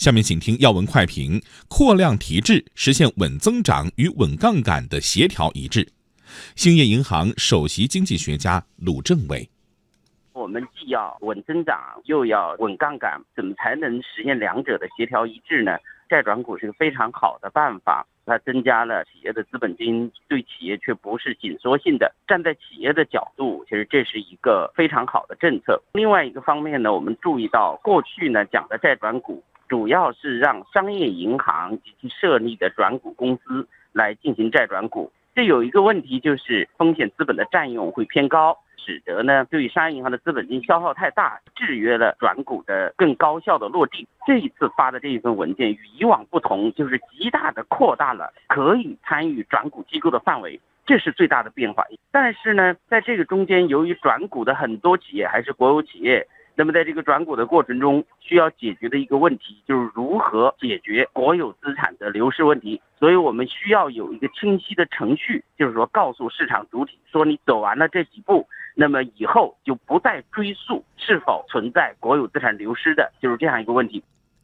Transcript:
下面请听要闻快评：扩量提质，实现稳增长与稳杠杆的协调一致。兴业银行首席经济学家鲁政委：我们既要稳增长，又要稳杠杆，怎么才能实现两者的协调一致呢？债转股是个非常好的办法，它增加了企业的资本金，对企业却不是紧缩性的。站在企业的角度，其实这是一个非常好的政策。另外一个方面呢，我们注意到过去呢讲的债转股。主要是让商业银行及其设立的转股公司来进行债转股，这有一个问题，就是风险资本的占用会偏高，使得呢对于商业银行的资本金消耗太大，制约了转股的更高效的落地。这一次发的这一份文件与以往不同，就是极大的扩大了可以参与转股机构的范围，这是最大的变化。但是呢，在这个中间，由于转股的很多企业还是国有企业。那么，在这个转股的过程中，需要解决的一个问题就是如何解决国有资产的流失问题。所以我们需要有一个清晰的程序，就是说告诉市场主体说，你走完了这几步，那么以后就不再追溯是否存在国有资产流失的，就是这样一个问题。